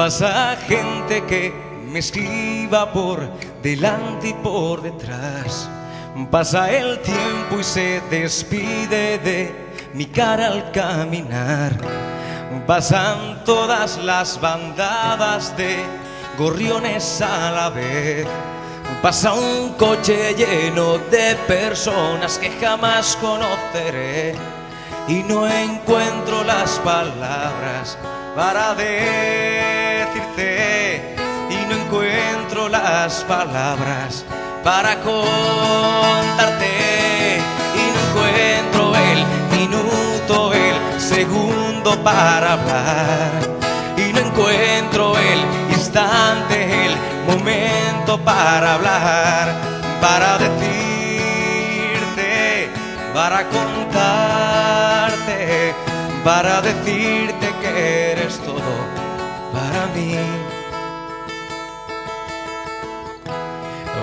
Pasa gente que me esquiva por delante y por detrás. Pasa el tiempo y se despide de mi cara al caminar. Pasan todas las bandadas de gorriones a la vez. Pasa un coche lleno de personas que jamás conoceré y no encuentro las palabras para decirte las palabras para contarte y no encuentro el minuto, el segundo para hablar y no encuentro el instante, el momento para hablar, para decirte, para contarte, para decirte que eres todo para mí.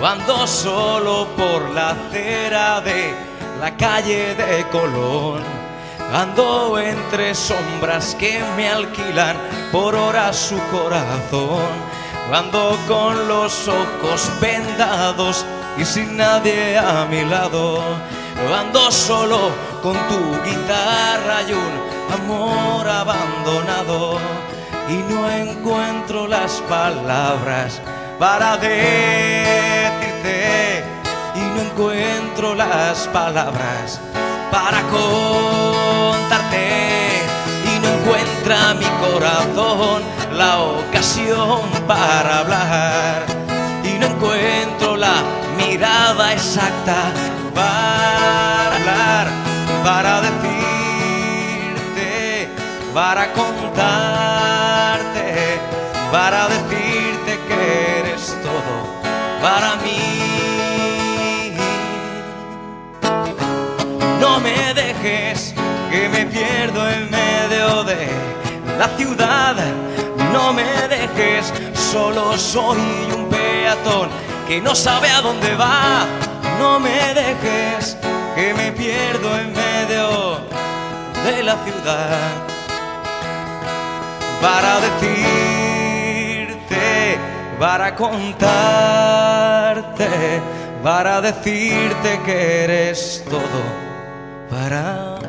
Ando solo por la acera de la calle de Colón. Ando entre sombras que me alquilan por horas su corazón. Ando con los ojos vendados y sin nadie a mi lado. Ando solo con tu guitarra y un amor abandonado. Y no encuentro las palabras para decirte palabras para contarte y no encuentra mi corazón la ocasión para hablar y no encuentro la mirada exacta para hablar, para decirte, para contarte, para decirte que eres todo para mí. No me dejes que me pierdo en medio de la ciudad. No me dejes, solo soy un peatón que no sabe a dónde va. No me dejes que me pierdo en medio de la ciudad para decirte, para contarte, para decirte que eres todo para